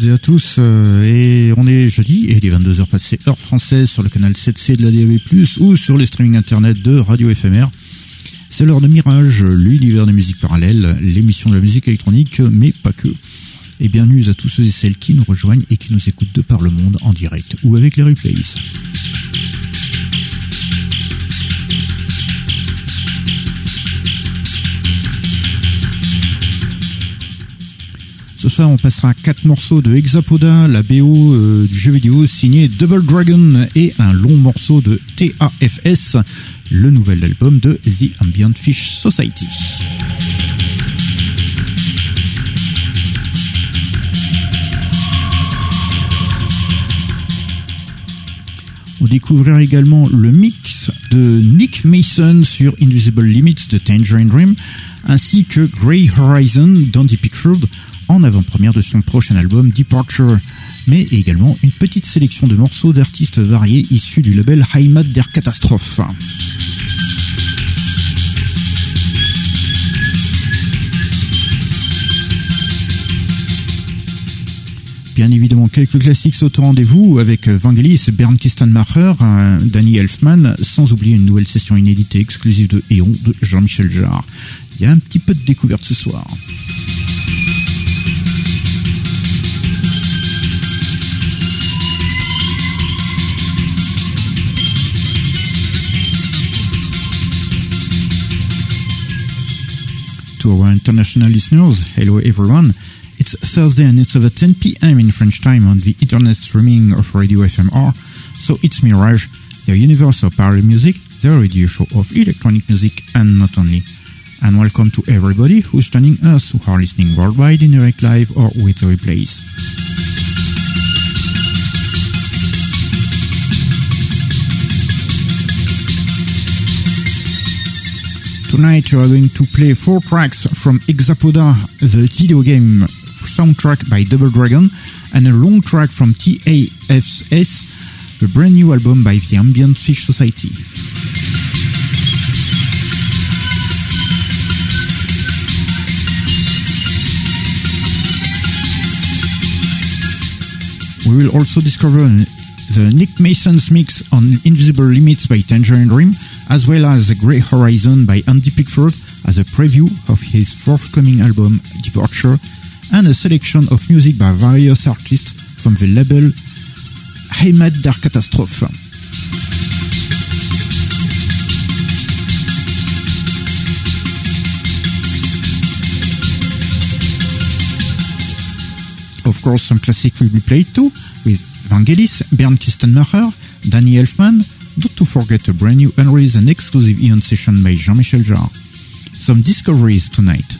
Toutes et à tous. euh, et on est jeudi et il est 22h passées heure française sur le canal 7C de la DAB+, ou sur les streaming internet de Radio FMR. C'est l'heure de Mirage, l'univers des musiques parallèles, l'émission de la musique électronique, mais pas que. Et bienvenue à tous ceux et celles qui nous rejoignent et qui nous écoutent de par le monde en direct ou avec les replays. Ce soir, on passera quatre morceaux de Hexapoda, la BO euh, du jeu vidéo signé Double Dragon et un long morceau de TAFS, le nouvel album de The Ambient Fish Society. On découvrira également le mix de Nick Mason sur Invisible Limits de Tangerine Dream, ainsi que Grey Horizon d'Andy Pickford en avant-première de son prochain album Departure, mais également une petite sélection de morceaux d'artistes variés issus du label Heimat der Katastrophe. Bien évidemment, quelques classiques sautent au rendez-vous avec Vangelis, Bernd Kistenmacher, euh, Danny Elfman, sans oublier une nouvelle session inédite et exclusive de Eon de Jean-Michel Jarre. Il y a un petit peu de découverte ce soir. To our international listeners, hello everyone. It's Thursday and it's over 10 p.m. in French time on the internet streaming of Radio FMR. So it's Mirage, the universal parallel music, the radio show of electronic music and not only. And welcome to everybody who's joining us who are listening worldwide in direct live or with the replays. Tonight you are going to play four tracks from Exapoda, the video game soundtrack by Double Dragon, and a long track from TAFS, the brand new album by the Ambient Fish Society. We will also discover the Nick Mason's mix on Invisible Limits by Tangerine Dream, as well as The Grey Horizon by Andy Pickford as a preview of his forthcoming album Departure, and a selection of music by various artists from the label Heimat der Katastrophe. Of course, some classic will be played too, with Vangelis, Bernd Kistenmacher, Danny Elfman, not to forget a brand new unreleased and exclusive Eon session by Jean-Michel Jarre. Some discoveries tonight.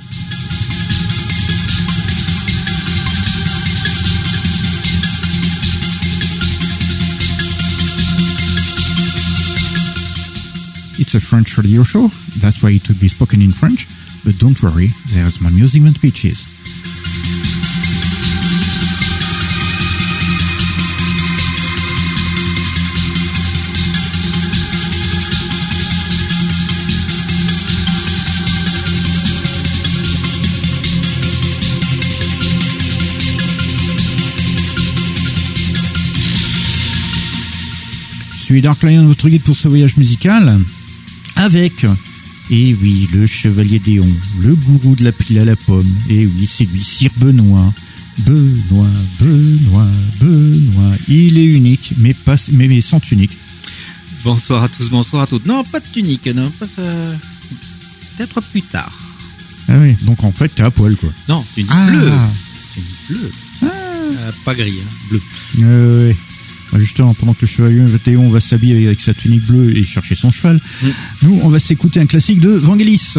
It's a French radio show, that's why it will be spoken in French, but don't worry, there's more music and speeches. Suis Dark Lion, votre guide pour ce voyage musical, avec, et oui, le chevalier Déon, le gourou de la pile à la pomme, et oui, c'est lui, Sir Benoît, Benoît, Benoît, Benoît. Il est unique, mais pas, mais, mais sans tunique. Bonsoir à tous, bonsoir à toutes. Non, pas de tunique, non, pas ça. Peut-être plus tard. Ah oui, donc en fait, t'es à poil, quoi. Non, tunique Ah, bleue. Tunique bleue. Euh, pas gris, hein, bleu. euh, ouais. Justement, pendant que le chevalier Théon va s'habiller avec sa tunique bleue et chercher son cheval, Mm. nous, on va s'écouter un classique de Vangelis.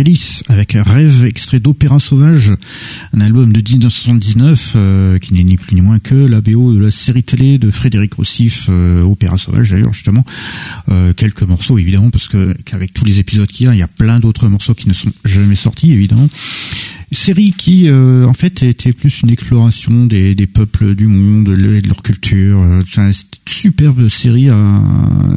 Vangelis avec Rêve, extrait d'Opéra Sauvage, un album de 1979 euh, qui n'est ni plus ni moins que la BO de la série télé de Frédéric Rossif, euh, Opéra Sauvage d'ailleurs justement. Euh, quelques morceaux évidemment parce que qu'avec tous les épisodes qu'il y a, il y a plein d'autres morceaux qui ne sont jamais sortis évidemment. Série qui en fait était plus une exploration des, des peuples du monde, de leur culture. C'est une superbe série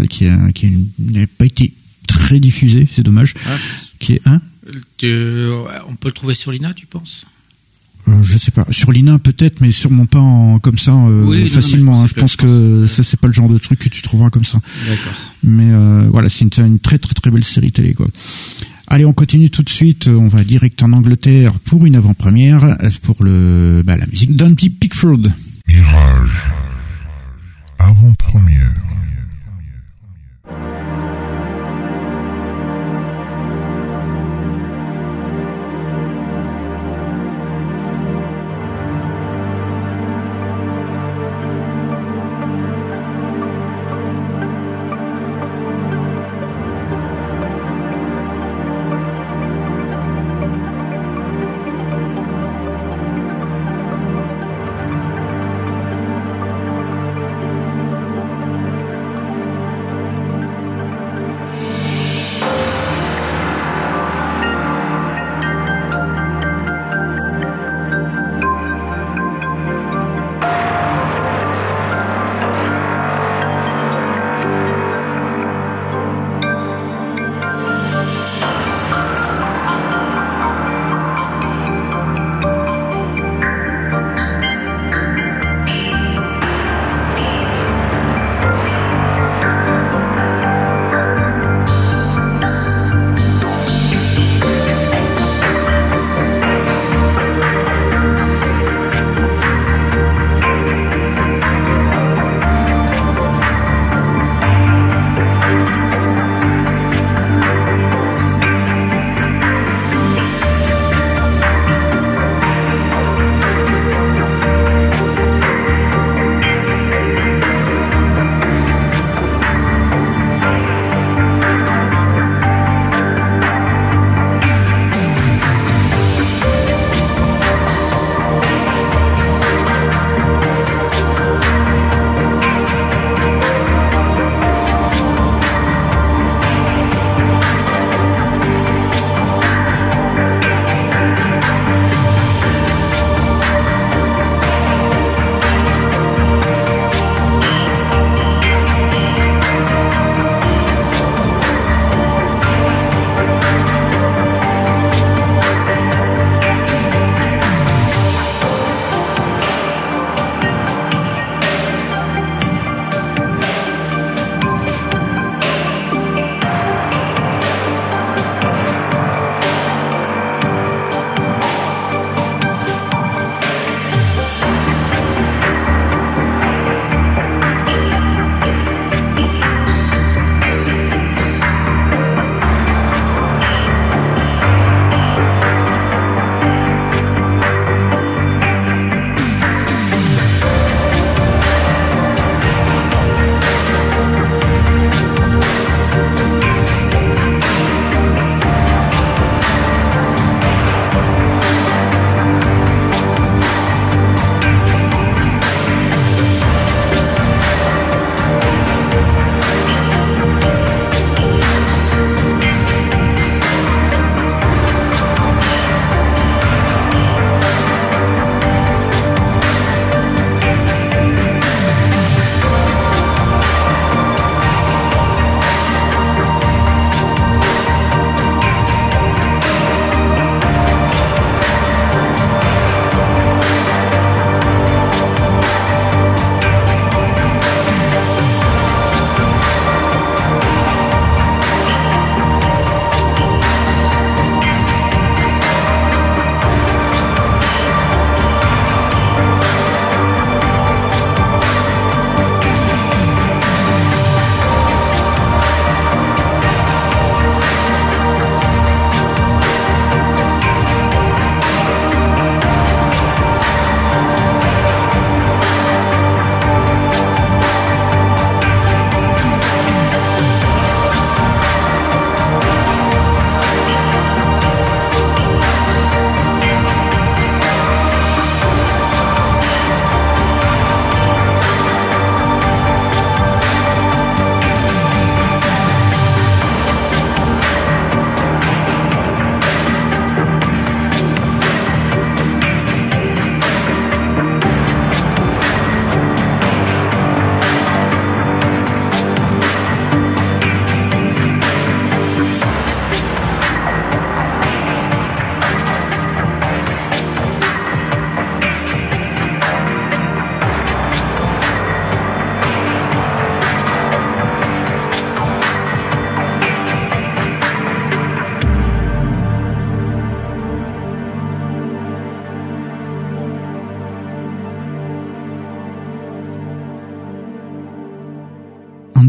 qui, a, qui n'a pas été très diffusée, c'est dommage. Ah. Qui est un on peut le trouver sur l'INA, tu penses? Euh, je sais pas. Sur l'INA peut-être mais sûrement pas en, comme ça euh, facilement je, pense, que, ça c'est pas le genre de truc que tu trouveras comme ça. Mais euh, voilà c'est une, très très très belle série télé quoi. Allez on continue tout de suite. On va direct en Angleterre pour une avant-première pour le bah, la musique d'Andy Pickford. Mirage avant-première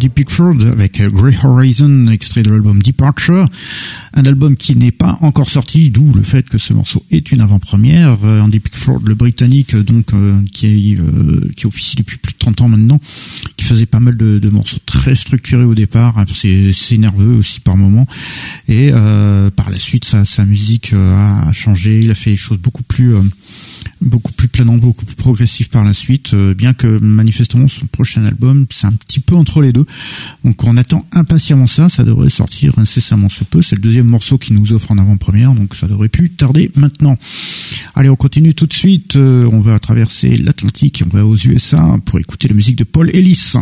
Andy Pickford avec Grey Horizon, extrait de l'album Departure, un album qui n'est pas encore sorti, d'où le fait que ce morceau est une avant-première. Euh, Andy Pickford, le Britannique, donc euh, qui, qui officie depuis plus de 30 ans maintenant, qui faisait pas mal de, morceaux très structurés au départ, hein, c'est nerveux aussi par moments, et par la suite sa musique a changé, il a fait des choses beaucoup plus beaucoup plus planant, beaucoup plus progressif par la suite, euh, bien que manifestement son prochain album, c'est un petit peu entre les deux. Donc on attend impatiemment ça, ça devrait sortir incessamment ce peu. C'est le deuxième morceau qui nous offre en avant-première, donc ça devrait plus tarder maintenant. Allez, on continue tout de suite. Euh, on va traverser l'Atlantique, on va aux USA pour écouter la musique de Paul Ellis.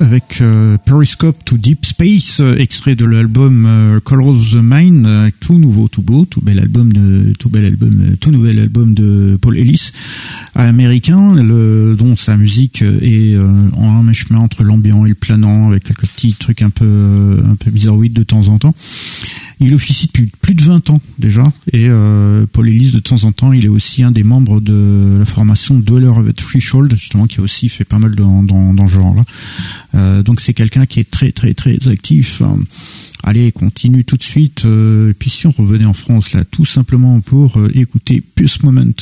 Avec euh, Periscope to Deep Space, euh, extrait de l'album euh, Color of the Mind, tout nouveau, tout beau, tout bel album de, tout bel album, tout nouvel album de Paul Ellis, américain, dont sa musique est en un chemin entre l'ambiant et le planant, avec quelques petits trucs un peu, un peu bizarroïdes de temps en temps. Il officie depuis plus de 20 ans déjà, et Paul Ellis de temps en temps, il est aussi un des membres de la formation Dweller of the Threshold, justement, qui a aussi fait pas mal dans, dans, dans ce genre-là. Donc c'est quelqu'un qui est très très très actif. Allez, continue tout de suite. Euh, et puis si on revenait en France là, tout simplement pour euh, écouter Pulse Moment.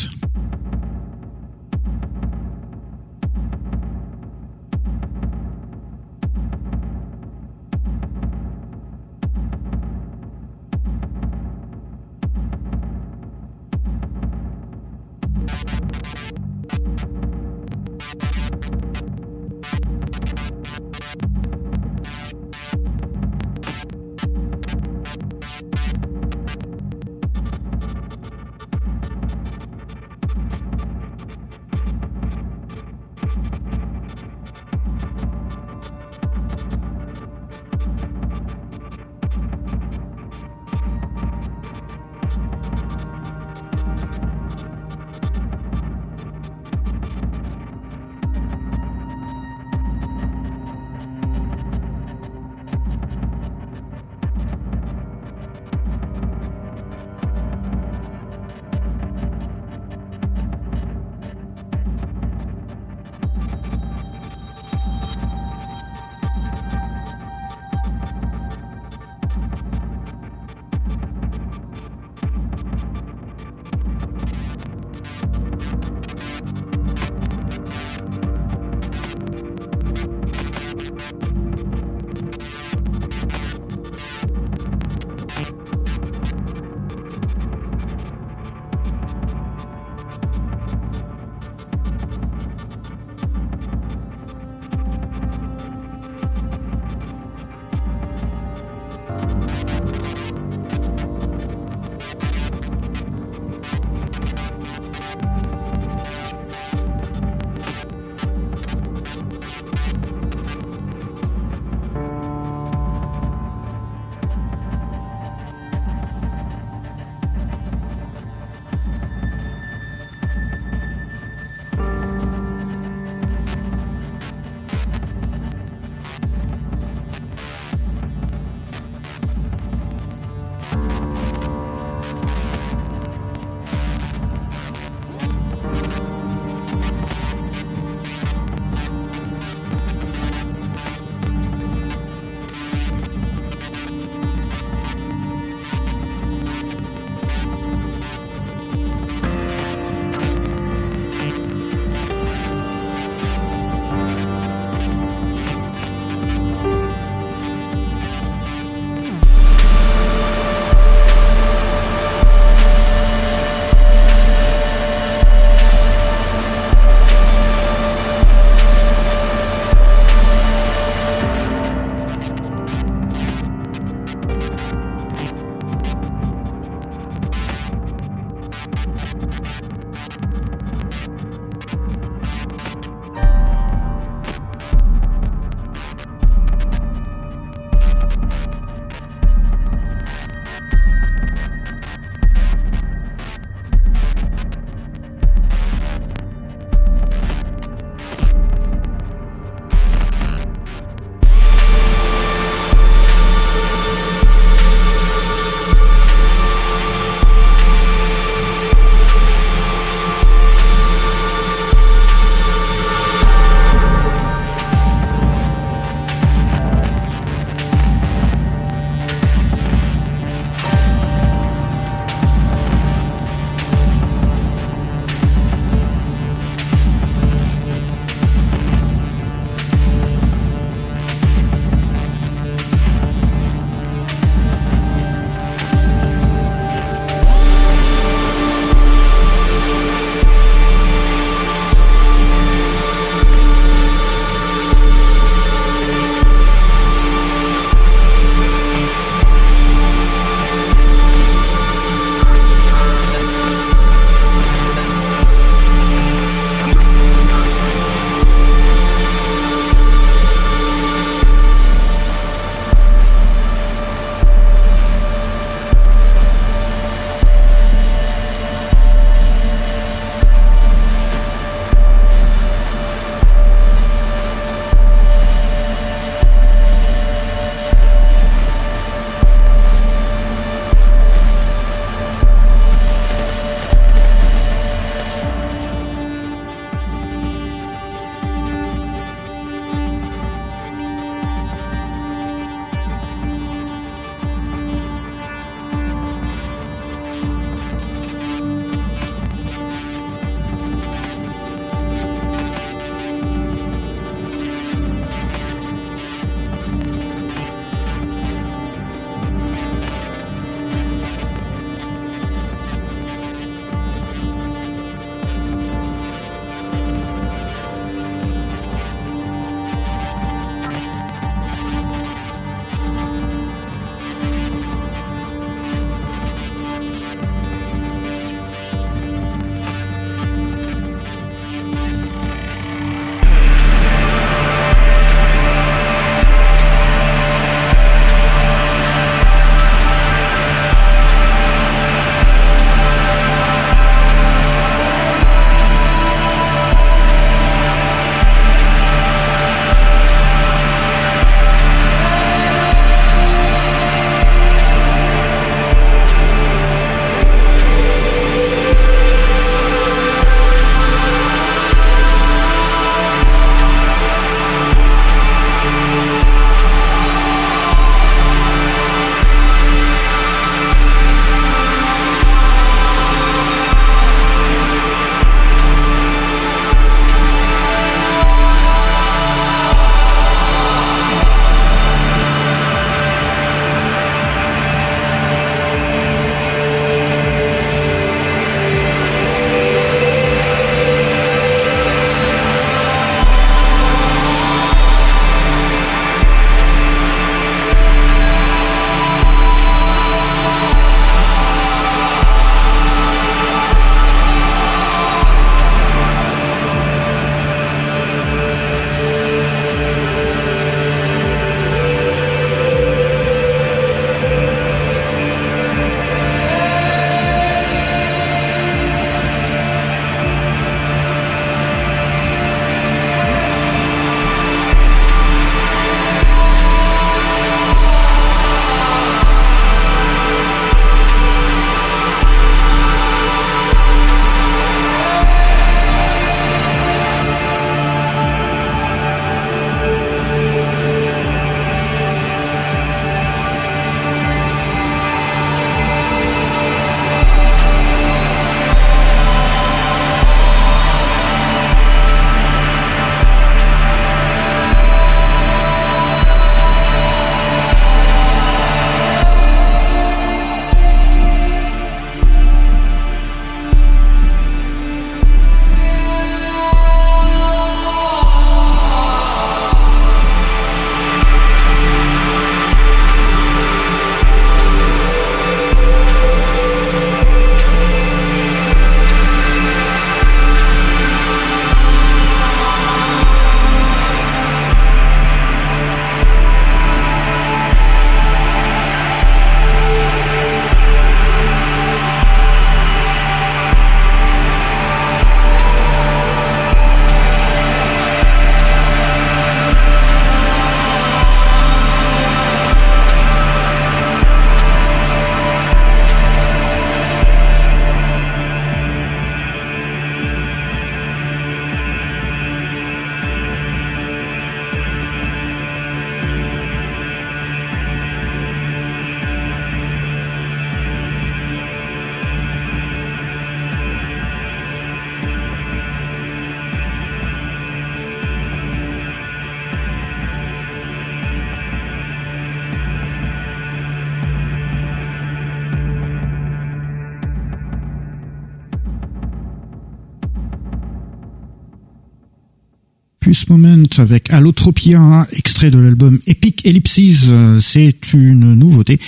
Moment avec Allotropia, extrait de l'album Epic Ellipses. C'est une nouveauté.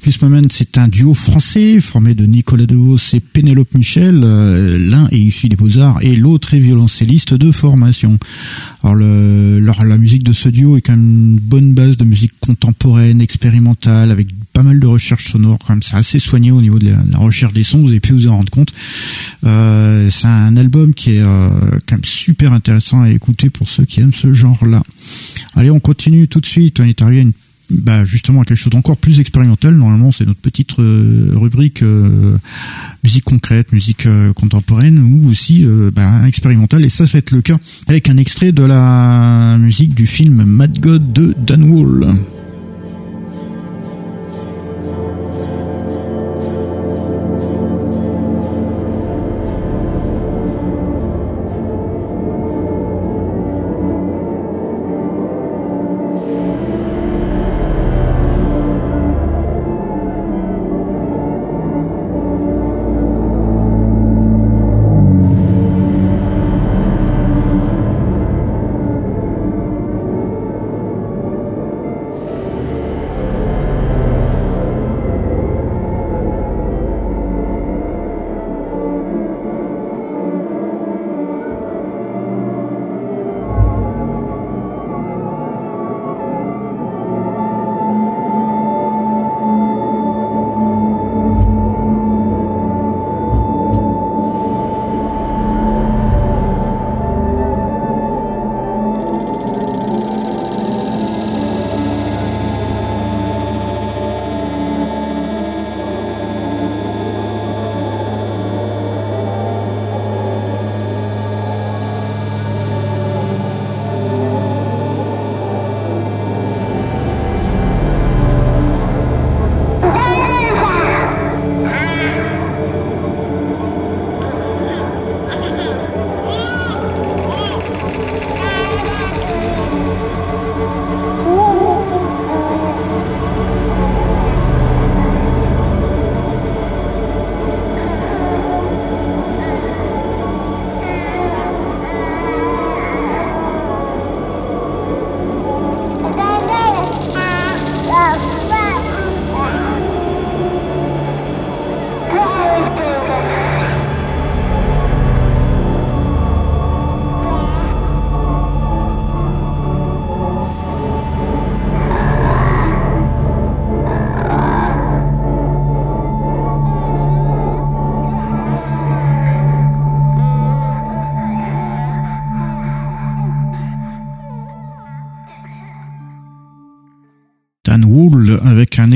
Plus Moment, c'est un duo français formé de Nicolas Devos et Pénélope Michel. Euh, l'un est issu des Beaux-Arts et l'autre est violoncelliste de formation. Alors, le, la musique de ce duo est quand même une bonne base de musique contemporaine, expérimentale, avec pas mal de recherches sonores. Quand même, c'est assez soigné au niveau de la, recherche des sons. Vous avez pu vous en rendre compte. Euh, c'est un album qui est euh, quand même super intéressant à écouter pour ceux qui aiment ce genre-là. Allez, on continue tout de suite. On est arrivé à une bah justement quelque chose d'encore plus expérimental. Normalement, c'est notre petite euh, rubrique euh, musique concrète, musique euh, contemporaine ou aussi bah, expérimentale. Et ça, va être le cas avec un extrait de la musique du film Mad God de Dan Wall.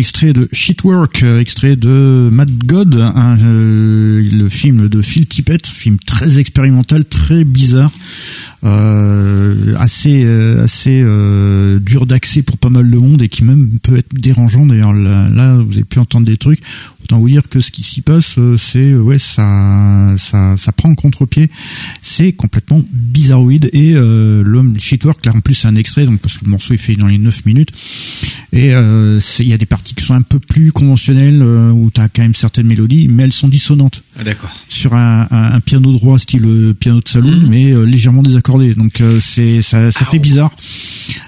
Extrait de Shitwork, euh, extrait de Mad God, euh, le film de Phil Tippett, film très expérimental, très bizarre, euh, assez assez dur d'accès pour pas mal de monde et qui même peut être dérangeant. D'ailleurs là, vous avez pu entendre des trucs. Autant vous dire que ce qui s'y passe, c'est ouais ça ça ça prend contre-pied. C'est complètement bizarroïde et l'homme Shitwork là en plus c'est un extrait donc parce que le morceau est fait dans les 9 minutes et il y a des parties qui sont un peu plus conventionnelles euh, où tu as quand même certaines mélodies, mais elles sont dissonantes. Ah, d'accord. Sur un, un, piano droit style euh, piano de salon, mhm. mais euh, légèrement désaccordé. Donc c'est ça, ça fait bizarre.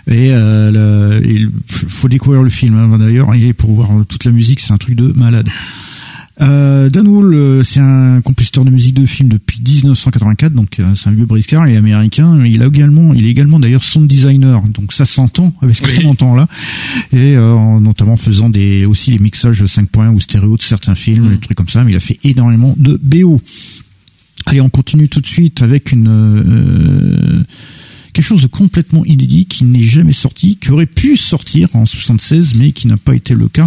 Et il faut découvrir le film hein, d'ailleurs. Et pour voir toute la musique, c'est un truc de malade. Euh, Dan Wall, euh, c'est un compositeur de musique de film depuis 1984, donc euh, c'est un vieux briscard, il est américain. Il a également, il est également d'ailleurs sound designer, donc ça s'entend avec ce qu'on entend là, et euh, notamment faisant des aussi les mixages 5 points ou stéréo de certains films, mm. des trucs comme ça. Mais il a fait énormément de BO. Allez, on continue tout de suite avec une quelque chose de complètement inédit qui n'est jamais sorti, qui aurait pu sortir en 76 mais qui n'a pas été le cas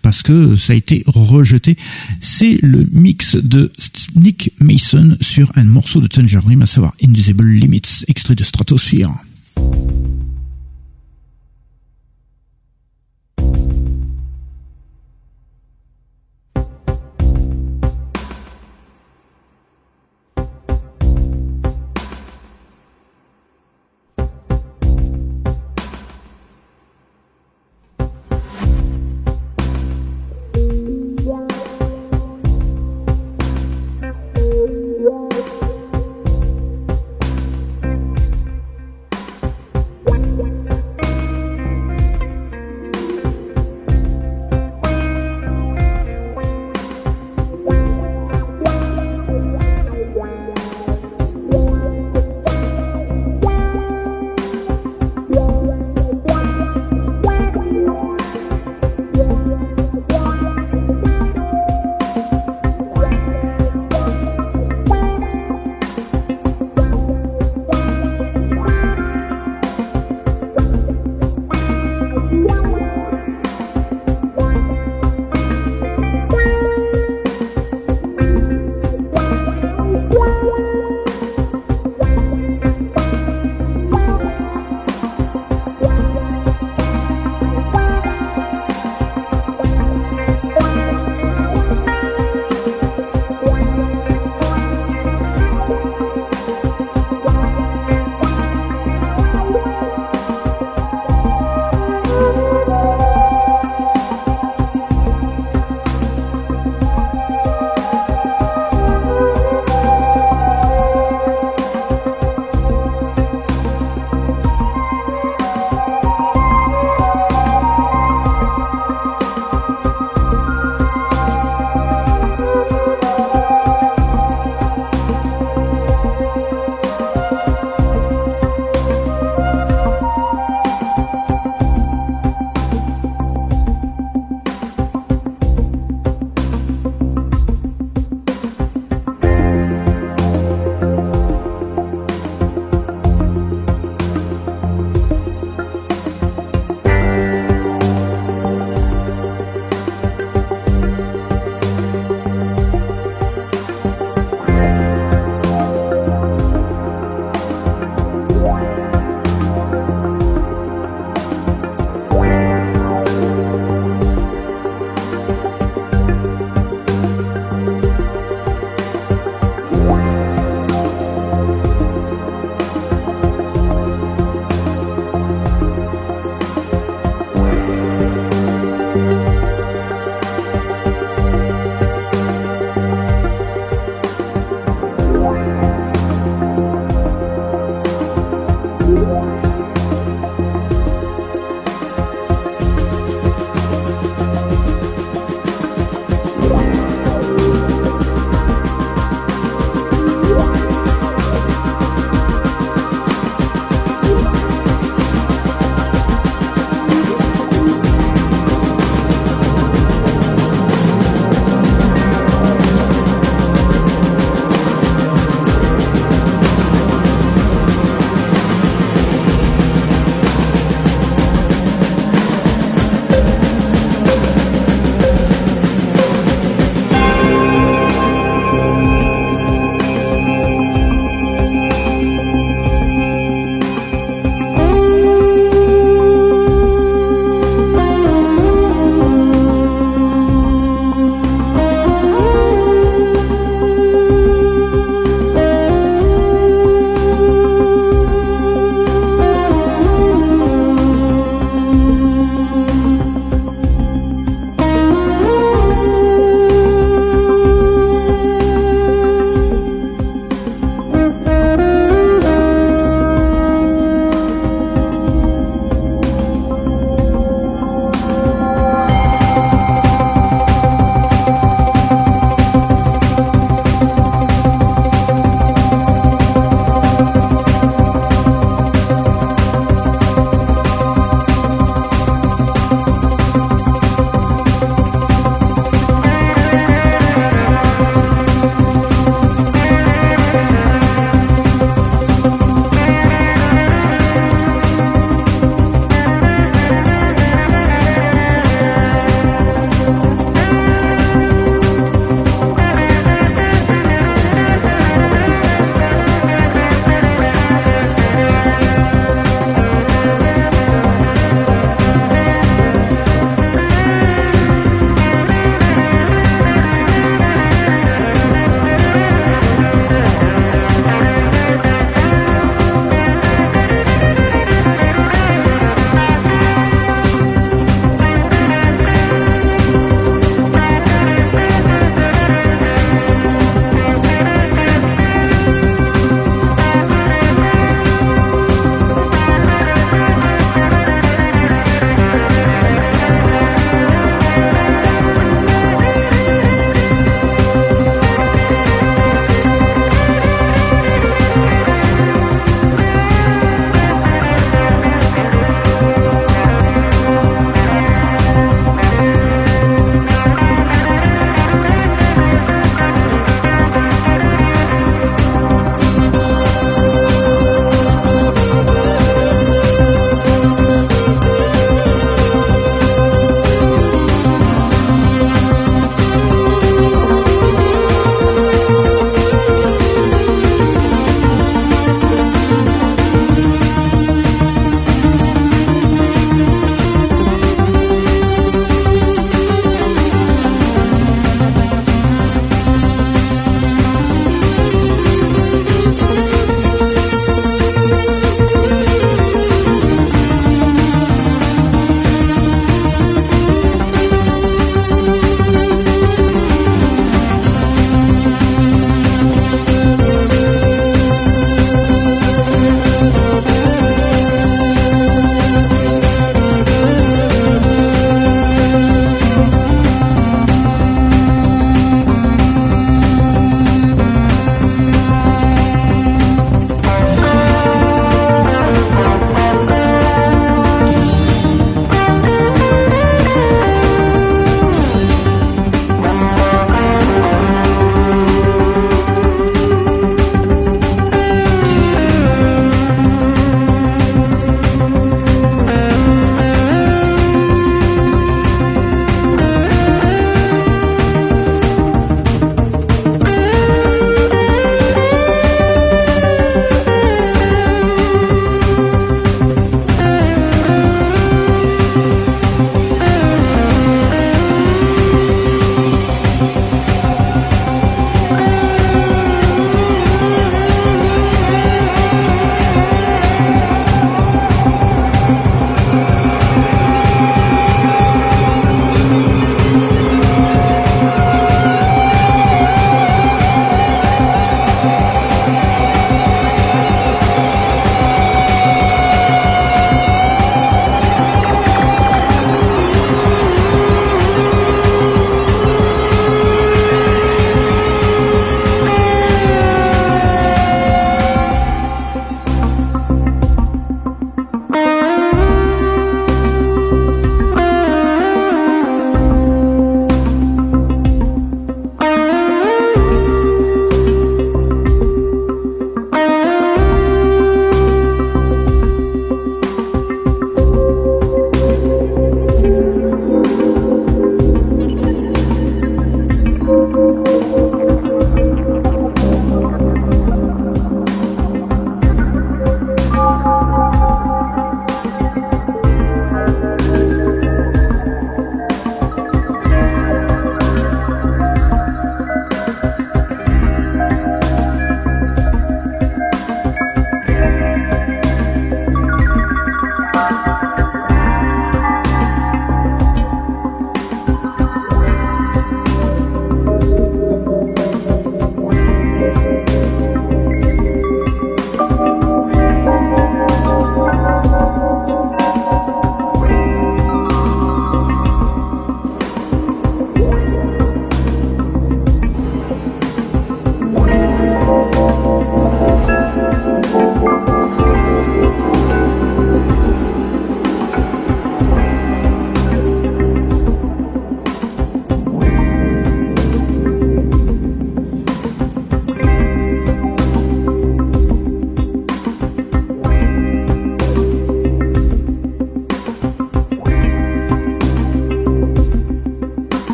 parce que ça a été rejeté. C'est le mix de Nick Mason sur un morceau de Tangerine, à savoir Invisible Limits, extrait de Stratosphere.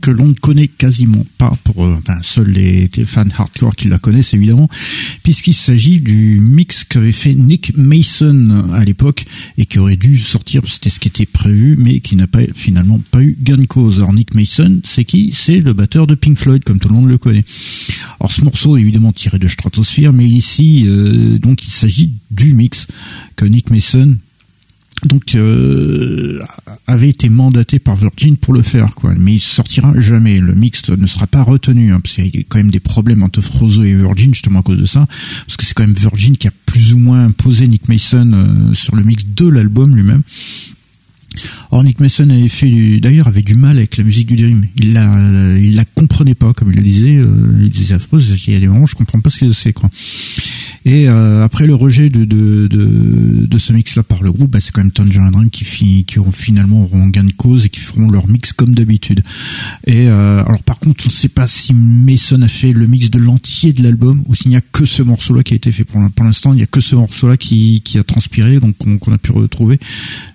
Que l'on ne connaît quasiment pas pour, euh, enfin seuls les, fans hardcore qui la connaissent évidemment, puisqu'il s'agit du mix qu'avait fait Nick Mason à l'époque et qui aurait dû sortir, c'était ce qui était prévu, mais qui n'a pas finalement pas eu gain de cause. Alors Nick Mason, c'est qui? C'est le batteur de Pink Floyd, comme tout le monde le connaît. Alors ce morceau est évidemment tiré de Stratosphere, mais ici donc il s'agit du mix que Nick Mason donc euh, avait été mandaté par Virgin pour le faire quoi. Mais il sortira jamais. Le mix ne sera pas retenu hein, parce qu'il y a quand même des problèmes entre Frozo et Virgin justement à cause de ça. Parce que c'est quand même Virgin qui a plus ou moins imposé Nick Mason euh, sur le mix de l'album lui-même Or Nick Mason avait fait d'ailleurs avait du mal avec la musique du Dream. Il la il la comprenait pas comme il le disait. Euh, il disait affreuse. Il y a des moments je comprends pas ce que c'est quoi. Et euh, après le rejet de de, de, de ce mix là par le groupe, bah, c'est quand même Tangerine Dream qui qui auront finalement auront gain de cause et qui feront leur mix comme d'habitude. Et euh, alors par contre on ne sait pas si Mason a fait le mix de l'entier de l'album ou s'il n'y a que ce morceau là qui a été fait pour l'instant. Il n'y a que ce morceau là qui qui a transpiré donc qu'on a pu retrouver.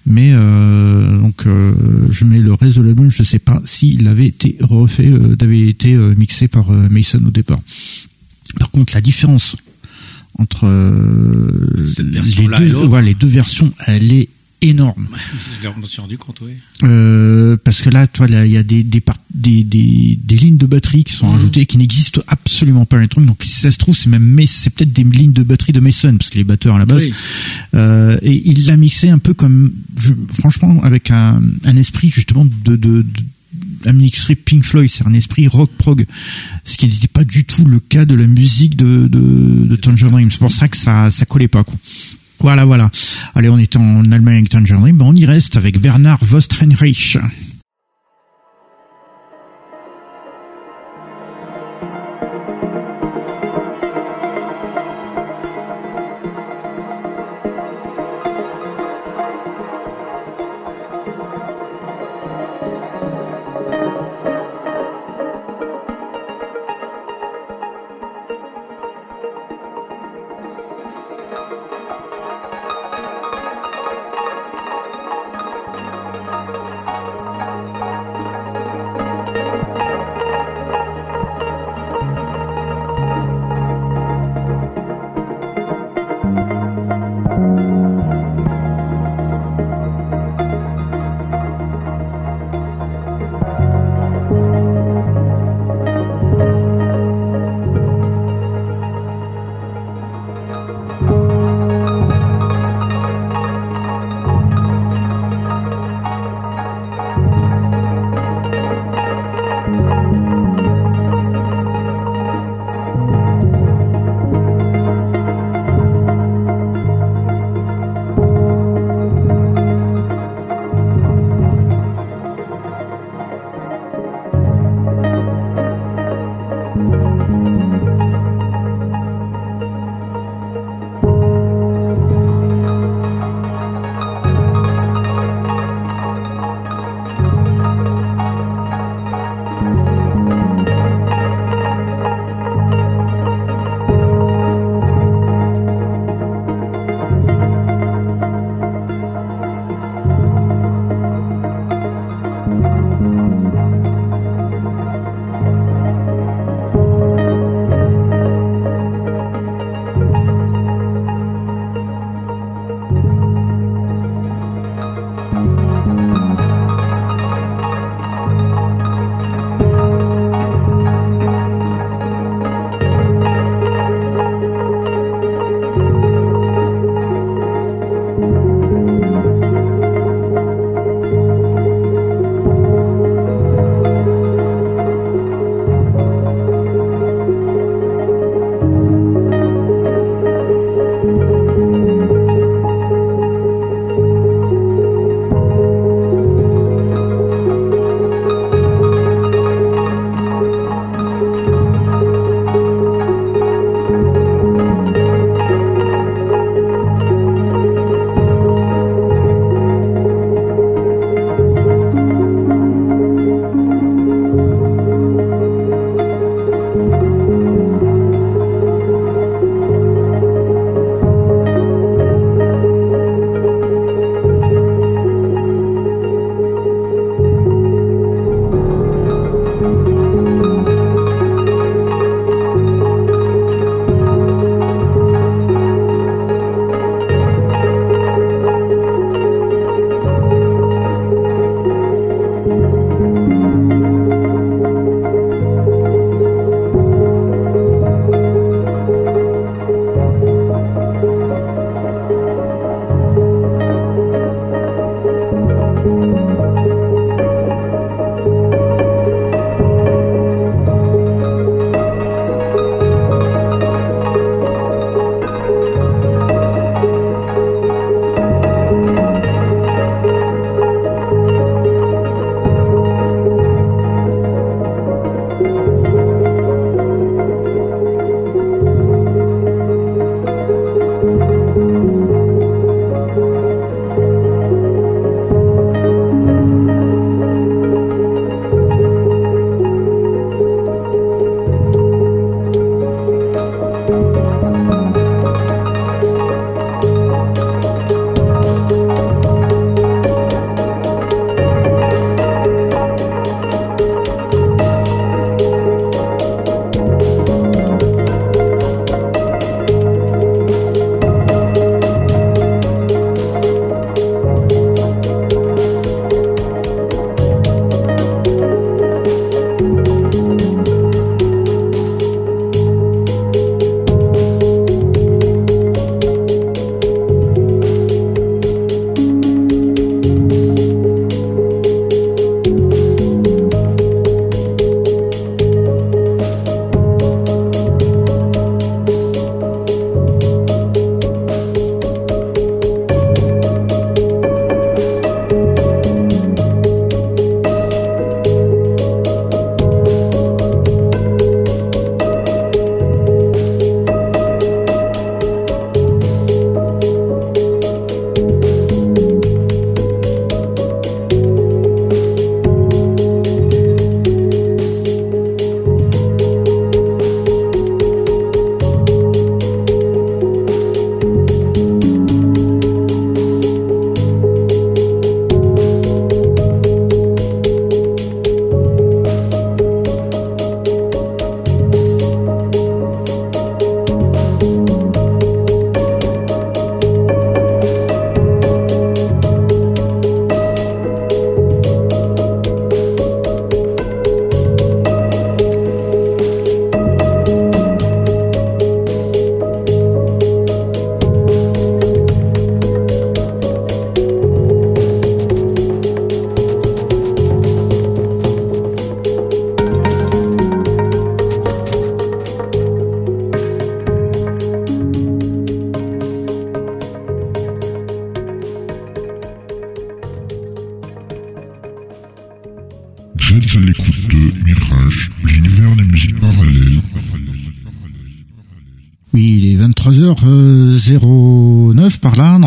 Mais euh, donc euh, je mets le reste de l'album, je ne sais pas s'il avait été refait, euh, avait été mixé par Mason au départ. Par contre, la différence entre les deux, les deux versions, elle est énorme. Je me suis rendu compte, oui. Euh, parce que là, toi, il y a des des, des, des, des lignes de batterie qui sont mmh. ajoutées qui n'existent absolument pas dans Donc, si ça se trouve, c'est même c'est peut-être des lignes de batterie de Mason parce que les batteurs à la base. Euh, et il l'a mixé un peu comme, franchement, avec un, un esprit justement de, de, de un mixerie Pink Floyd, c'est un esprit rock prog, ce qui n'était pas du tout le cas de la musique de, de, de Tangerine Dream. C'est pour ça que ça, ça collait pas, quoi. Voilà, voilà. Allez, on est en Allemagne Tangerine, ben on y reste avec Bernard Vostrenreich.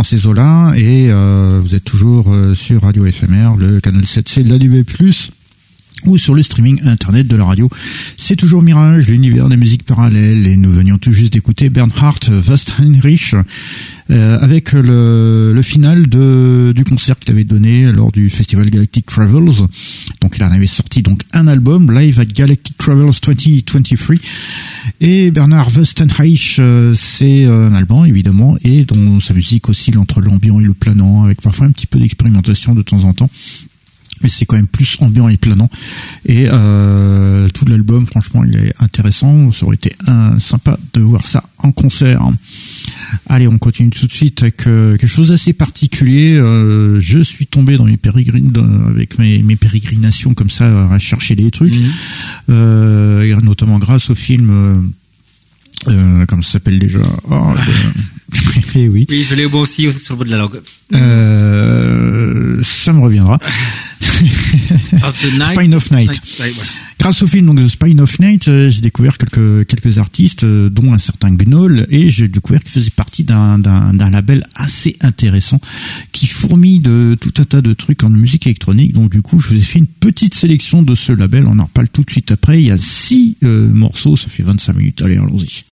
Dans ces eaux-là, et euh, vous êtes toujours euh, sur Radio FMR, le canal 7C de la DB+, ou sur le streaming internet de la radio. C'est toujours Mirage, l'univers des musiques parallèles, et nous venions tout juste d'écouter Bernhard Westenrich euh, avec le, le final de, du concert qu'il avait donné lors du festival Galactic Travels. Donc il en avait sorti donc un album, Live at Galactic Travels 2023. Et Bernard Westenreich, euh, c'est un Allemand évidemment, et dont sa musique oscille entre l'ambiant et le planant, avec parfois un petit peu d'expérimentation de temps en temps mais c'est quand même plus ambiant et planant. Et euh, tout l'album, franchement, il est intéressant. Ça aurait été un, sympa de voir ça en concert. Allez, on continue tout de suite avec euh, quelque chose d'assez particulier. Euh, je suis tombé dans mes pérégrines, avec mes, mes, pérégrinations comme ça, à chercher des trucs, mmh. notamment grâce au film. Euh, comme ça s'appelle déjà? Oh, oui. oui, je l'ai aussi sur le bout de la langue. Euh, ça me reviendra. Spine of Night. Grâce au film donc The Spine of Night, euh, j'ai découvert quelques quelques artistes, euh, dont un certain Gnoll, et j'ai découvert qu'il faisait partie d'un d'un label assez intéressant qui fourmille de tout un tas de trucs en musique électronique. Donc du coup, je vous ai fait une petite sélection de ce label. On en reparle tout de suite après. Il y a six euh, morceaux, ça fait 25 minutes. Allez, allons-y.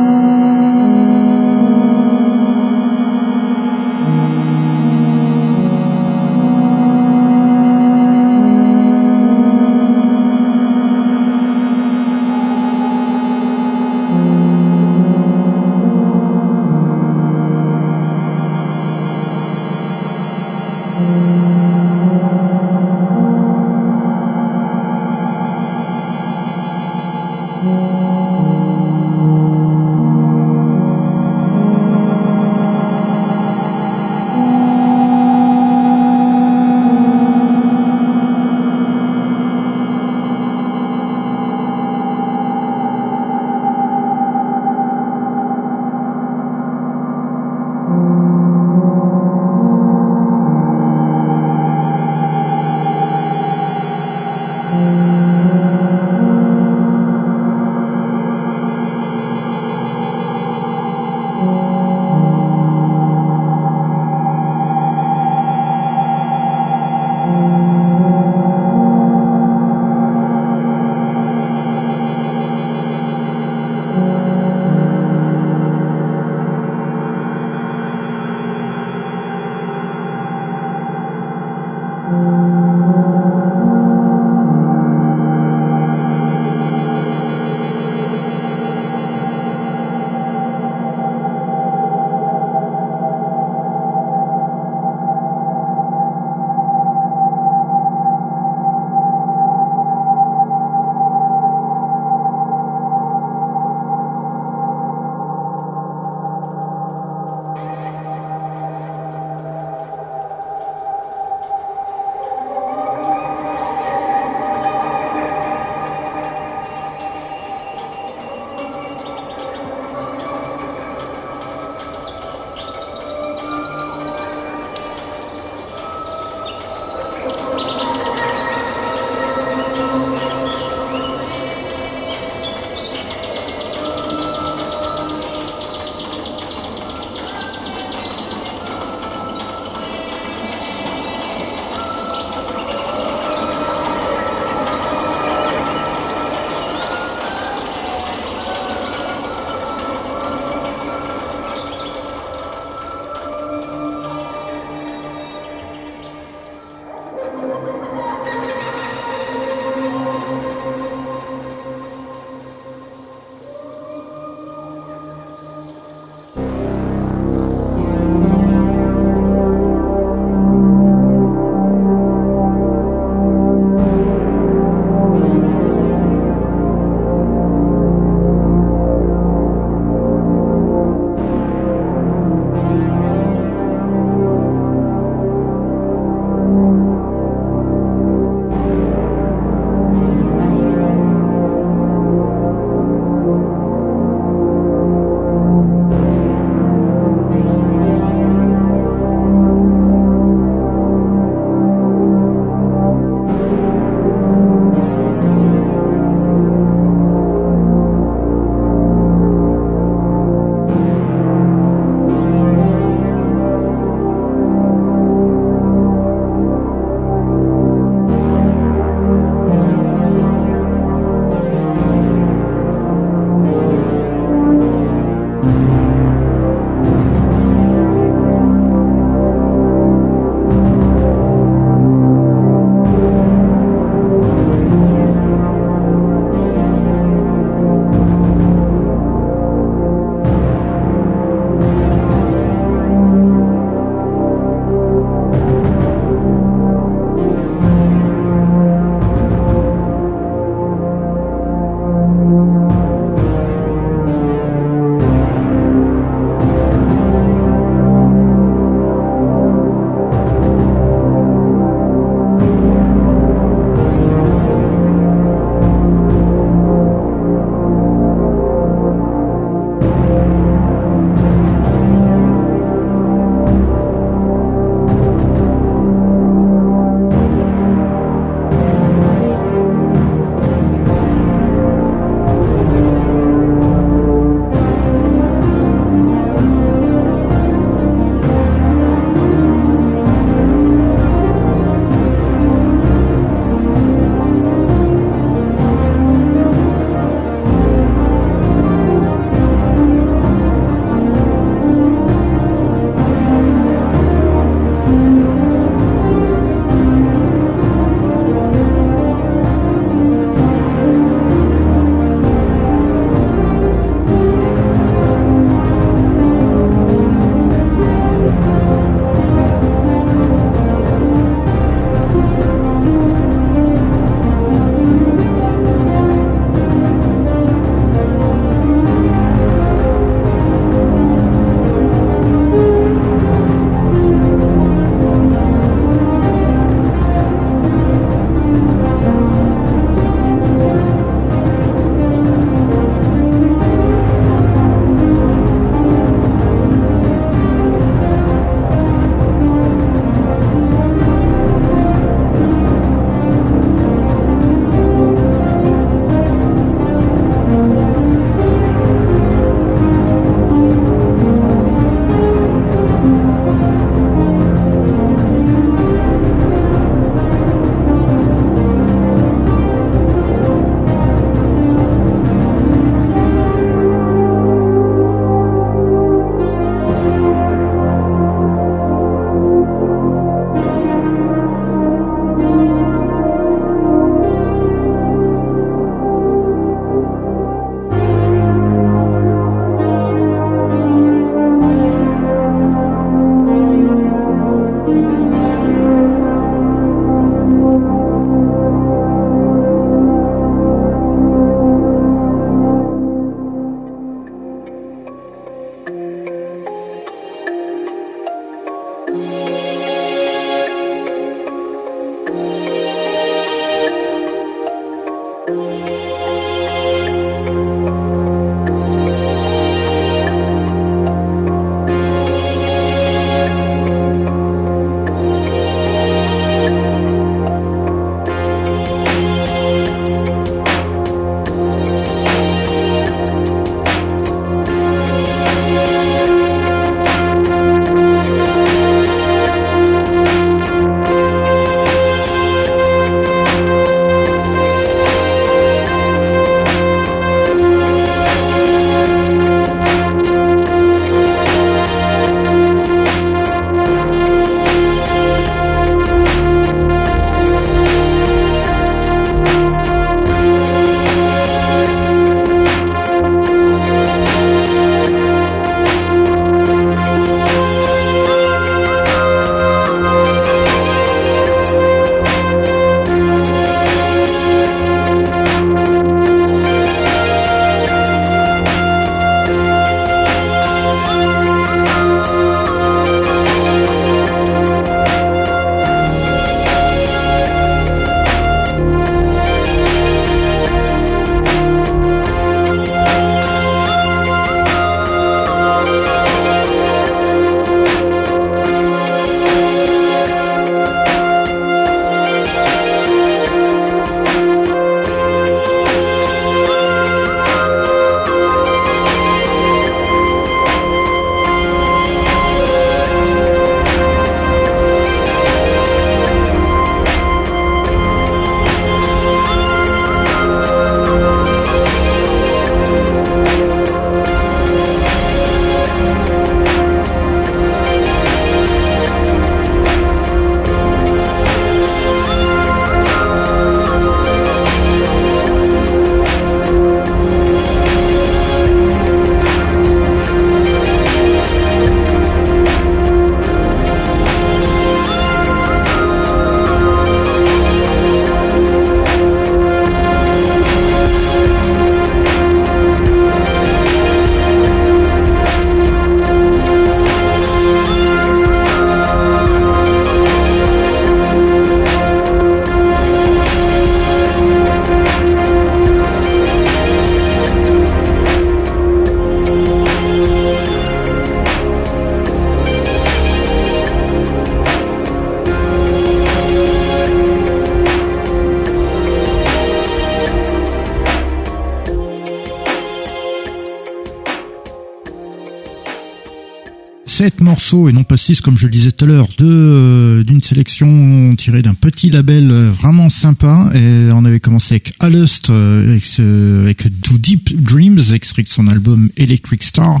Et non pas six comme je le disais tout à l'heure, de d'une sélection tirée d'un petit label vraiment sympa. Et on avait commencé avec Alust, avec, avec Do Deep Dreams, extrait de son album Electric Star.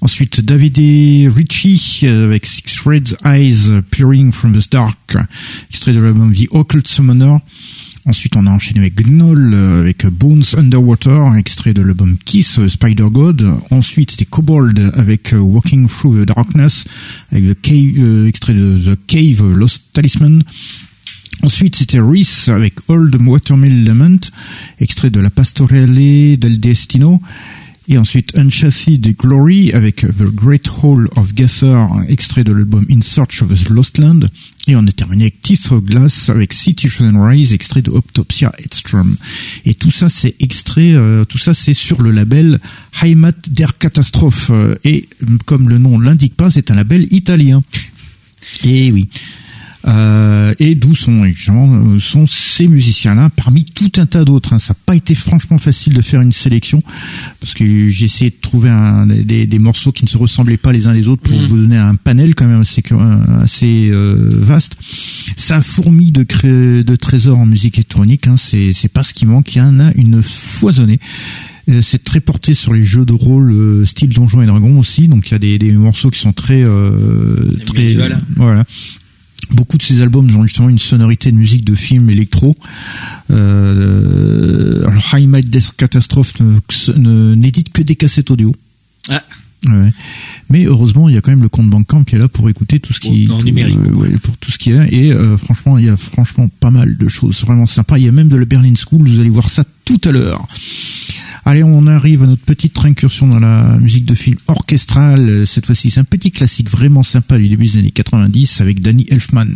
Ensuite David et Ritchie avec Six Red Eyes Peering from the Dark, extrait de l'album The Occult Summoner. Ensuite, on a enchaîné avec Gnoll, euh, avec Bones Underwater, extrait de l'album Kiss euh, Spider God. Ensuite, c'était Kobold avec euh, Walking Through the Darkness, avec The Cave, extrait de The Cave Lost Talisman. Ensuite, c'était Reese avec Old Watermill Lament, extrait de la Pastorelle del Destino. Et ensuite Uncharted Glory avec The Great Hall of Gather, extrait de l'album In Search of the Lost Land. Et on a terminé avec Teeth of Glass avec City Rise, extrait de Optopsia Headstrom. Et tout ça, c'est extrait, euh, tout ça, c'est sur le label Heimat der Katastrophe. Et comme le nom l'indique pas, c'est un label italien. Et oui. Euh, et d'où sont, euh, sont ces musiciens-là, parmi tout un tas d'autres. Hein. Ça n'a pas été franchement facile de faire une sélection, parce que j'ai essayé de trouver un, des, des, morceaux qui ne se ressemblaient pas les uns les autres pour mm. vous donner un panel quand même assez, assez euh, vaste. Ça fourmi de, de trésors en musique électronique, hein. c'est pas ce qui manque, il y en a une foisonnée c'est très porté sur les jeux de rôle style Donjons et Dragons aussi donc il y a des, des morceaux qui sont très euh, très voilà Beaucoup de ces albums ont justement une sonorité de musique de film électro. Euh, alors High Might Death Catastrophe n'édite que des cassettes audio. Ah. Ouais. Mais heureusement, il y a quand même le compte Bandcamp qui est là pour écouter tout ce qui en numérique, euh, ouais, pour tout ce qui est et euh, franchement, il y a franchement pas mal de choses vraiment sympas. Il y a même de la Berlin School, vous allez voir ça tout à l'heure. Allez, on arrive à notre petite incursion dans la musique de film orchestrale. Cette fois-ci, c'est un petit classique vraiment sympa du début des années 90 avec Danny Elfman.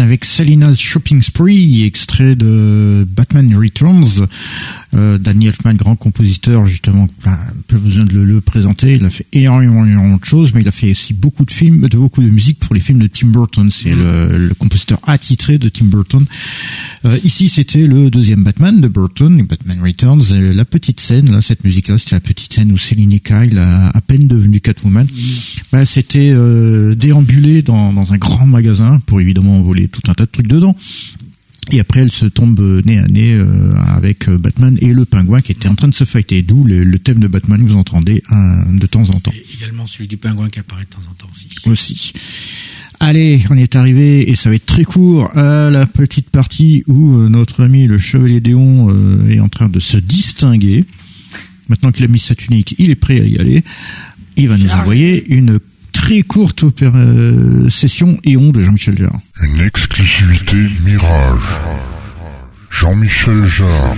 Avec Selina's Shopping Spree, extrait de Batman Returns. Euh, Danny Elfman, grand compositeur, justement, pas peu besoin de le, présenter. Il a fait énormément, de choses, mais il a fait aussi beaucoup de films, de beaucoup de musique pour les films de Tim Burton. C'est le, compositeur attitré de Tim Burton. Euh, ici, c'était le deuxième Batman de Burton, Batman Returns. la petite scène, là, cette musique-là, c'était la petite scène où Céline Kyle, a à peine devenu Catwoman, bah, c'était euh, déambulé dans, dans un grand magasin pour évidemment voler tout un tas de trucs dedans. Et après, elle se tombe nez à nez euh, avec euh, Batman et le pingouin qui était en train de se fighter. D'où le, thème de Batman que vous entendez de temps en temps. Et également celui du pingouin qui apparaît de temps en temps aussi. Aussi. Allez, on est arrivé et ça va être très court à la petite partie où euh, notre ami le Chevalier Déon est en train de se distinguer. Maintenant qu'il a mis sa tunique, il est prêt à y aller. Il va nous envoyer une très courte euh, session Éon de Jean-Michel Jarre. Une exclusivité Mirage. Jean-Michel Jarre.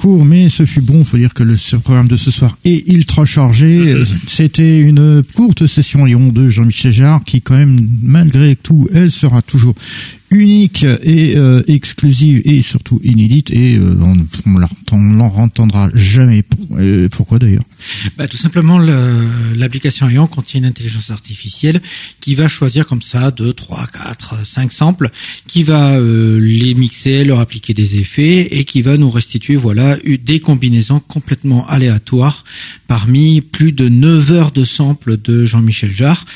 Court, mais ce fut bon. Faut dire que le programme de ce soir est ultra chargé. C'était une courte session Lyon de Jean-Michel Jarre qui, quand même, malgré tout, elle sera toujours unique et euh, exclusive et surtout inédite et euh, on ne l'en entendra jamais. pourquoi d'ailleurs bah, Tout simplement, l'application Ion contient une intelligence artificielle qui va choisir comme ça 2, 3, 4, 5 samples, qui va euh, les mixer, leur appliquer des effets et qui va nous restituer voilà des combinaisons complètement aléatoires parmi plus de 9 heures de samples de Jean-Michel Jarre.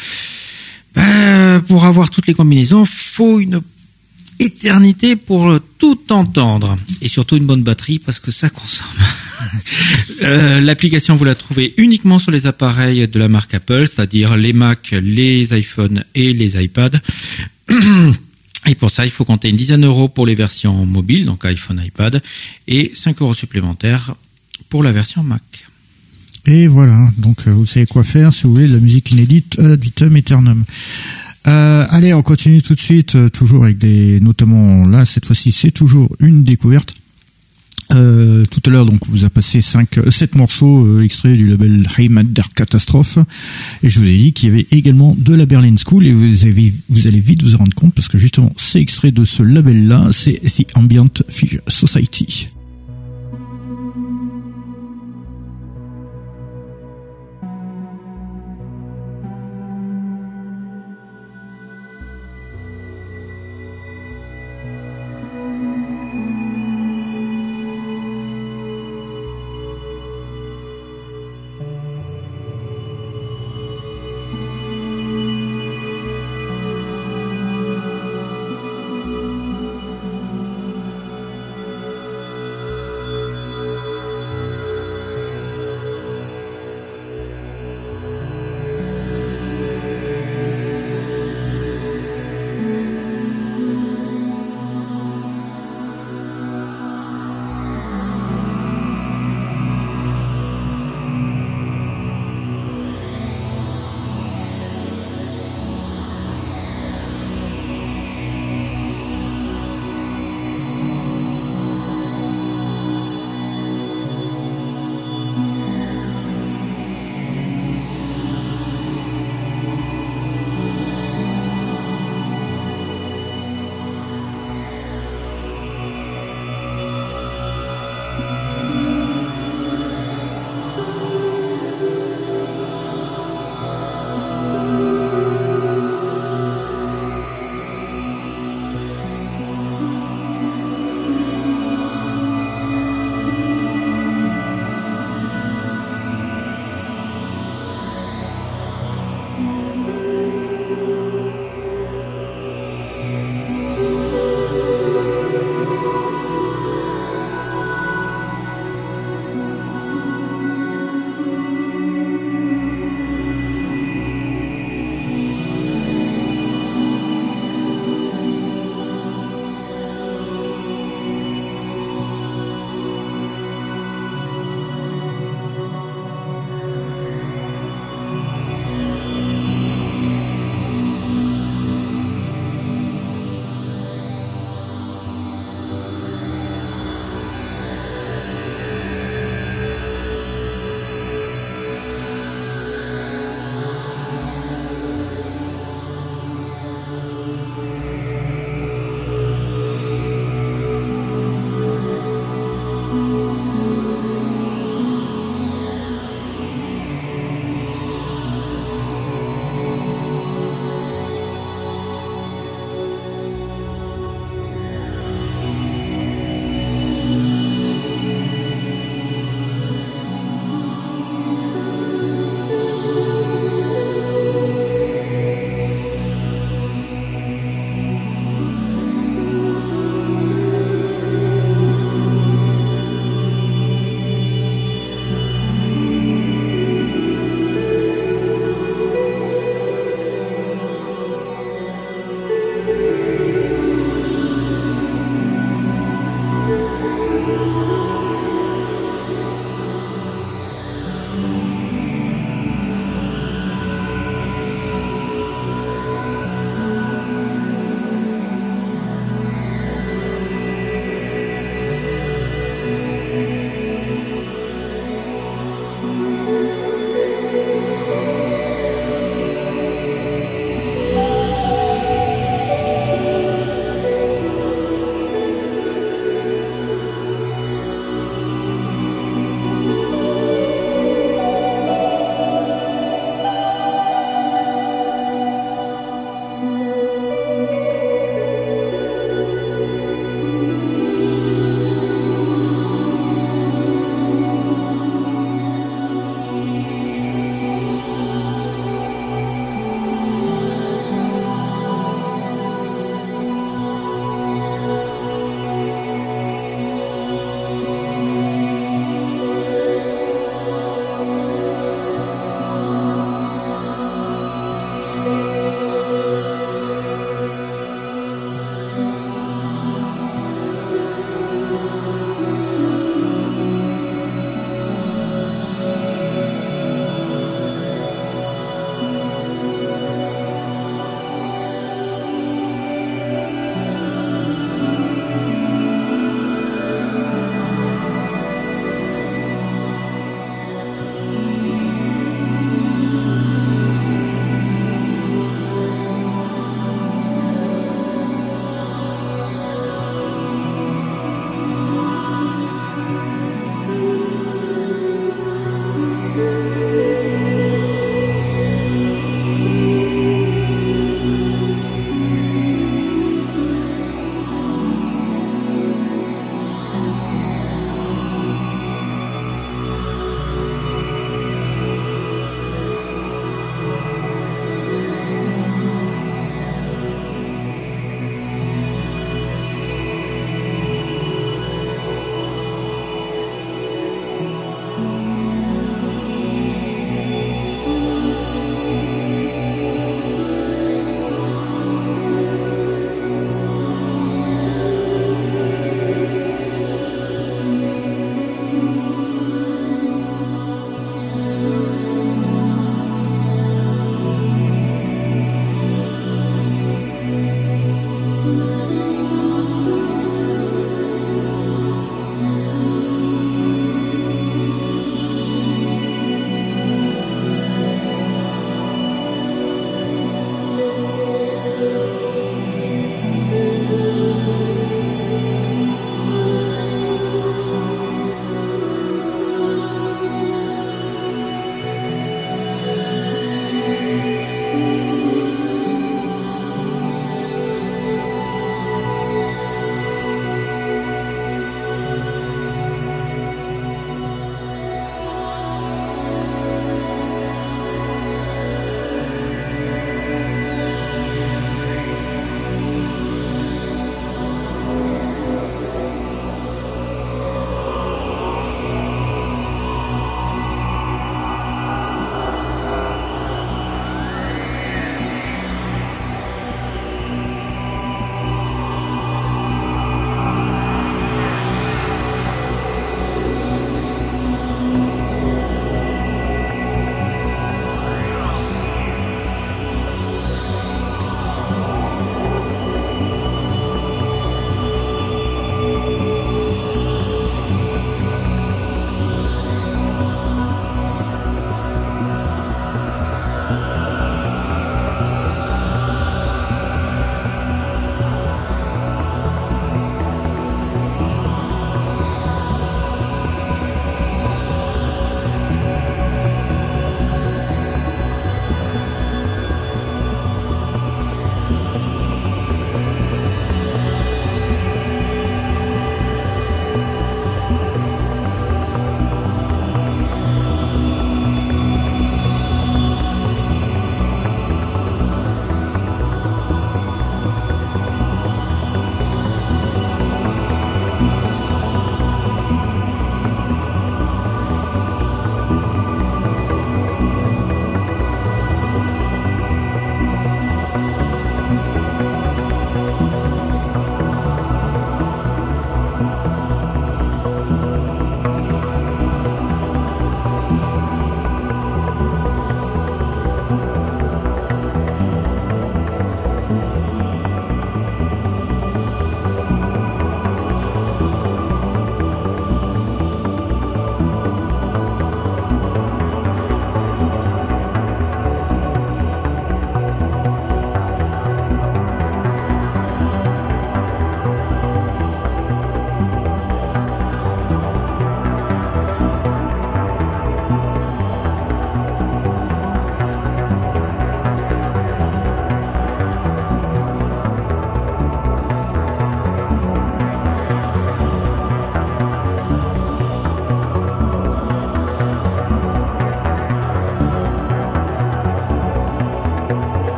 Ben, pour avoir toutes les combinaisons, faut une éternité pour tout entendre et surtout une bonne batterie parce que ça consomme. Euh, l'application vous la trouvez uniquement sur les appareils de la marque Apple, c'est-à-dire les Mac, les iPhones et les iPads. Et pour ça, il faut compter une dizaine d'euros pour les versions mobiles, donc iPhone, iPad, et 5 euros supplémentaires pour la version Mac. Et voilà, donc euh, vous savez quoi faire si vous voulez de la musique inédite ad vitam aeternam. Euh, allez, on continue tout de suite, euh, toujours avec des, notamment là cette fois-ci, c'est toujours une découverte. Euh, tout à l'heure, donc, on vous a passé cinq, euh, sept morceaux euh, extraits du label Heimat der Catastrophe, et je vous ai dit qu'il y avait également de la Berlin School, et vous avez, vous allez vite vous en rendre compte parce que justement, c'est extrait de ce label-là, c'est The Ambient Figure Society.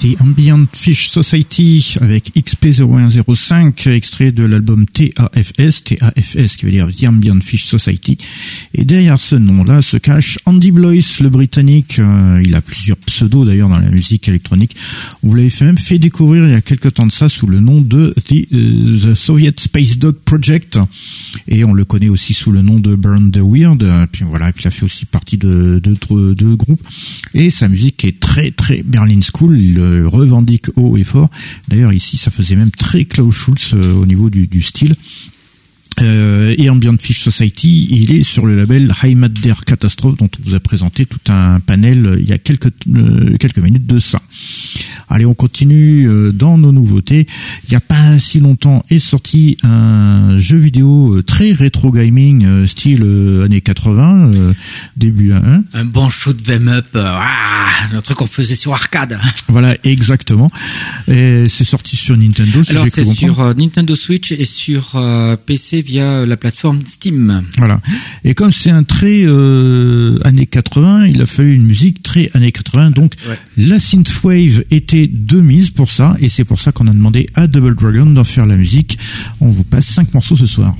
The Ambient Fish Society avec XP0105, extrait de l'album TAFS, TAFS qui veut dire The Ambient Fish Society. Et derrière ce nom-là se cache Andy Blois, le britannique. Euh, il a plusieurs pseudos d'ailleurs dans la musique électronique. On vous l'avait fait même fait découvrir il y a quelques temps de ça sous le nom de The, euh, Soviet Space Dog Project. Et on le connaît aussi sous le nom de Burn the Weird. Puis voilà, puis il a fait aussi partie de d'autres de, groupes. Et sa musique est très très Berlin School revendique haut et fort. D'ailleurs ici ça faisait même très Klaus Schulz euh, au niveau du, du style. Euh, et Ambient Fish Society, il est sur le label Heimat der Catastrophe dont on vous a présenté tout un panel euh, il y a quelques euh, quelques minutes de ça. Allez, on continue euh, dans nos nouveautés. Il n'y a pas si longtemps est sorti un jeu vidéo très rétro gaming style années 80 début 1. Un bon shoot them up, ah, le truc qu'on faisait sur arcade. Voilà, exactement. Et c'est sorti sur Nintendo. Alors c'est sur Nintendo Switch et sur PC via la plateforme Steam. Voilà. Et comme c'est un très euh, années 80, il a fallu une musique très années 80. Donc la synthwave était de mise pour ça, et c'est pour ça qu'on a demandé à Double Dragon d'en faire la musique. On vous passe cinq morceaux ce soir.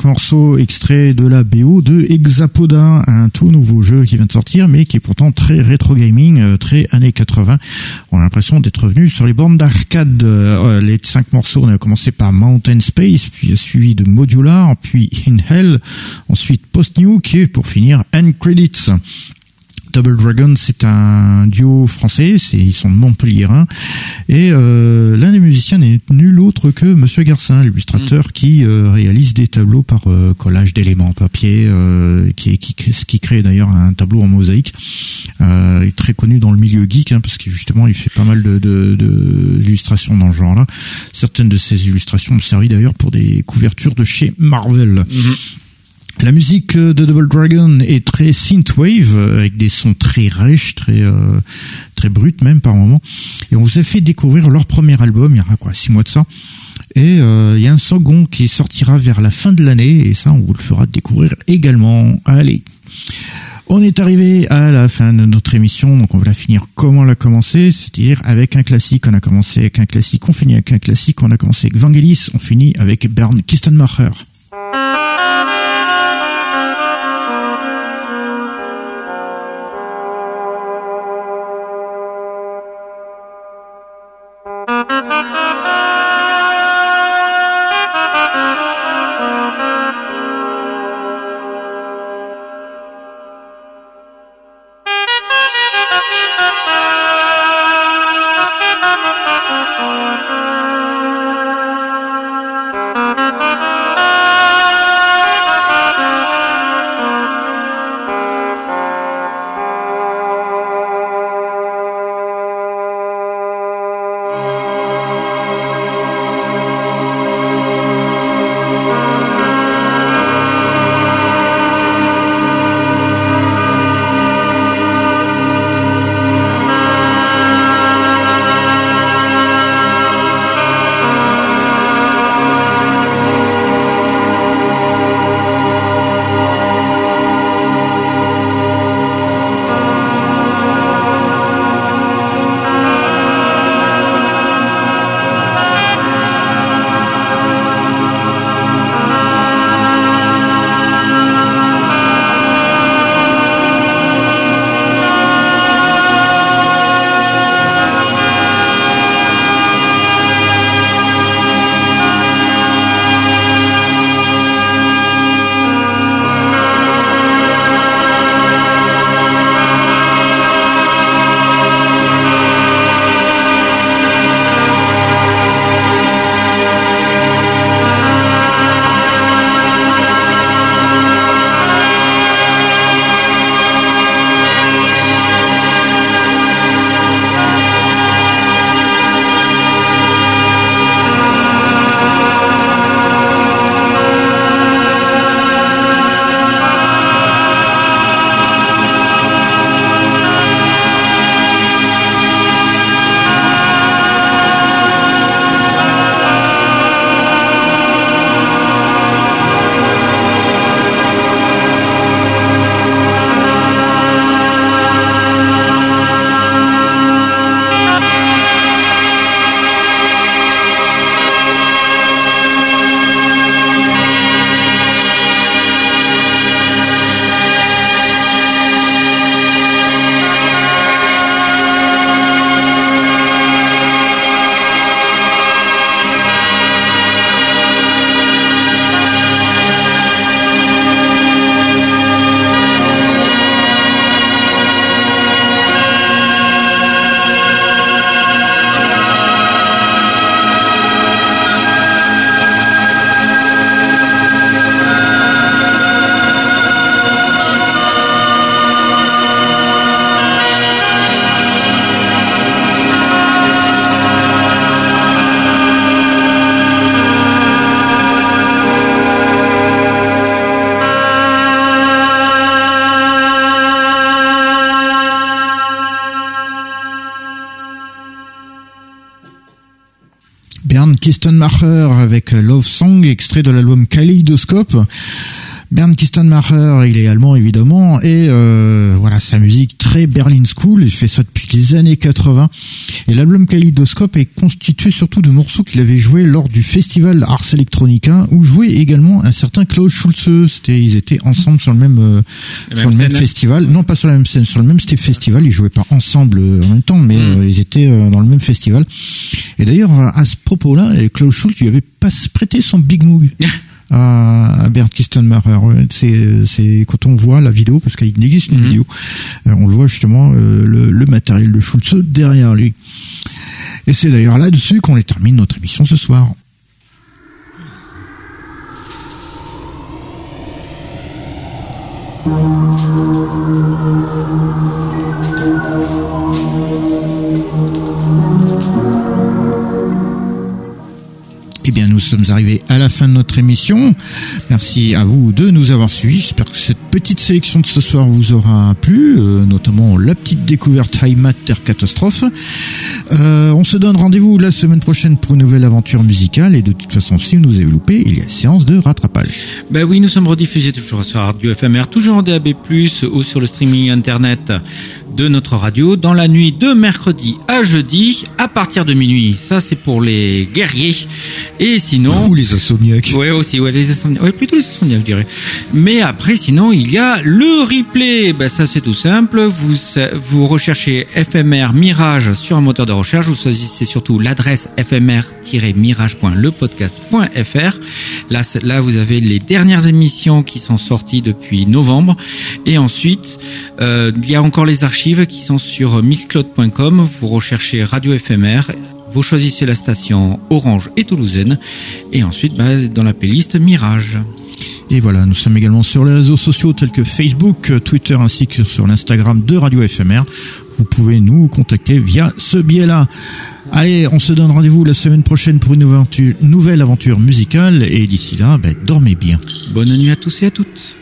Cinq morceaux extraits de la BO de Hexapoda, un tout nouveau jeu qui vient de sortir, mais qui est pourtant très rétro gaming, euh, très années 80. On a l'impression d'être revenu sur les bornes d'arcade. Euh, les cinq morceaux, on a commencé par Mountain Space, puis suivi de Modular, puis In Hell, ensuite Post Nuke, pour finir End Credits. Double Dragon, c'est un duo français, c'est ils sont de Montpellier et euh, l'un des musiciens n'est nul autre que Monsieur Garcin, l'illustrateur mm. qui euh, réalise des tableaux par euh, collage d'éléments papier, qui, qui, qui crée d'ailleurs un tableau en mosaïque. il est très connu dans le milieu geek hein, parce que justement il fait pas mal de, de, de dans ce genre-là. Certaines de ses illustrations ont servi d'ailleurs pour des couvertures de chez Marvel. Mm-hmm. La musique de Double Dragon est très synthwave avec des sons très riches, très euh, très bruts même par moments. Et on vous a fait découvrir leur premier album il y a quoi six mois de ça. Et euh, il y a un second qui sortira vers la fin de l'année et ça on vous le fera découvrir également. Allez. On est arrivé à la fin de notre émission, donc on va la finir comme on l'a commencé, c'est-à-dire avec un classique. On a commencé avec un classique, on finit avec un classique. On a commencé avec Vangelis, on finit avec Bernd Kistenmacher. Kistenmacher avec Love Song, extrait de l'album Kaleidoscope. Bernd Kistenmacher, il est allemand évidemment, et euh, voilà sa musique très Berlin School, il fait ça depuis les années 80. Kaleidoscope est constitué surtout de morceaux qu'il avait joués lors du festival Ars Electronica, où jouait également un certain Klaus Schulze. C'était, ils étaient ensemble sur le même, euh, sur le même festival. Non, pas sur la même scène, sur le même festival. Ils jouaient pas ensemble euh, en même temps, mais hmm. ils étaient dans le même festival. Et d'ailleurs, à ce propos-là, Klaus Schulze lui avait pas prêté son Big Moog. à Bert Kistenmacher. C'est c'est quand on voit la vidéo parce qu'il existe une mhm. vidéo, euh, on le voit justement euh, le, le matériel de Schulze derrière lui. Et c'est d'ailleurs là-dessus qu'on termine notre émission ce soir. Eh bien, nous sommes arrivés à la fin de notre émission. Merci à vous de nous avoir suivis. J'espère que cette petite sélection de ce soir vous aura plu, euh, notamment la petite découverte High Terre Catastrophe. Euh, on se donne rendez-vous la semaine prochaine pour une nouvelle aventure musicale. Et de toute façon, si vous nous avez loupé, il y a séance de rattrapage. Ben oui, nous sommes rediffusés toujours sur Radio FMR, toujours en DAB+, ou sur le streaming internet de notre radio dans la nuit de mercredi à jeudi à partir de minuit. Ça, c'est pour les guerriers. Et sinon. Ou les insomniaques. Ouais, aussi, ouais, les insomniaques. Ouais, plutôt les insomniaques, je dirais. Mais après, sinon, il y a le replay. Ben, ça, c'est tout simple. Vous, vous recherchez FMR Mirage sur un moteur de recherche. Vous choisissez surtout l'adresse fmr-mirage.lepodcast.fr. Là, là, vous avez les dernières émissions qui sont sorties depuis novembre. Et ensuite, euh, il y a encore les archives qui sont sur misscloud.com. Vous recherchez Radio FMR, vous choisissez la station Orange et Toulousaine, et ensuite bah, dans la playlist Mirage. Et voilà, nous sommes également sur les réseaux sociaux tels que Facebook, Twitter ainsi que sur l'Instagram de Radio FMR. Vous pouvez nous contacter via ce biais-là. Allez, on se donne rendez-vous la semaine prochaine pour une nouvelle aventure musicale et d'ici là, bah, dormez bien. Bonne nuit à tous et à toutes.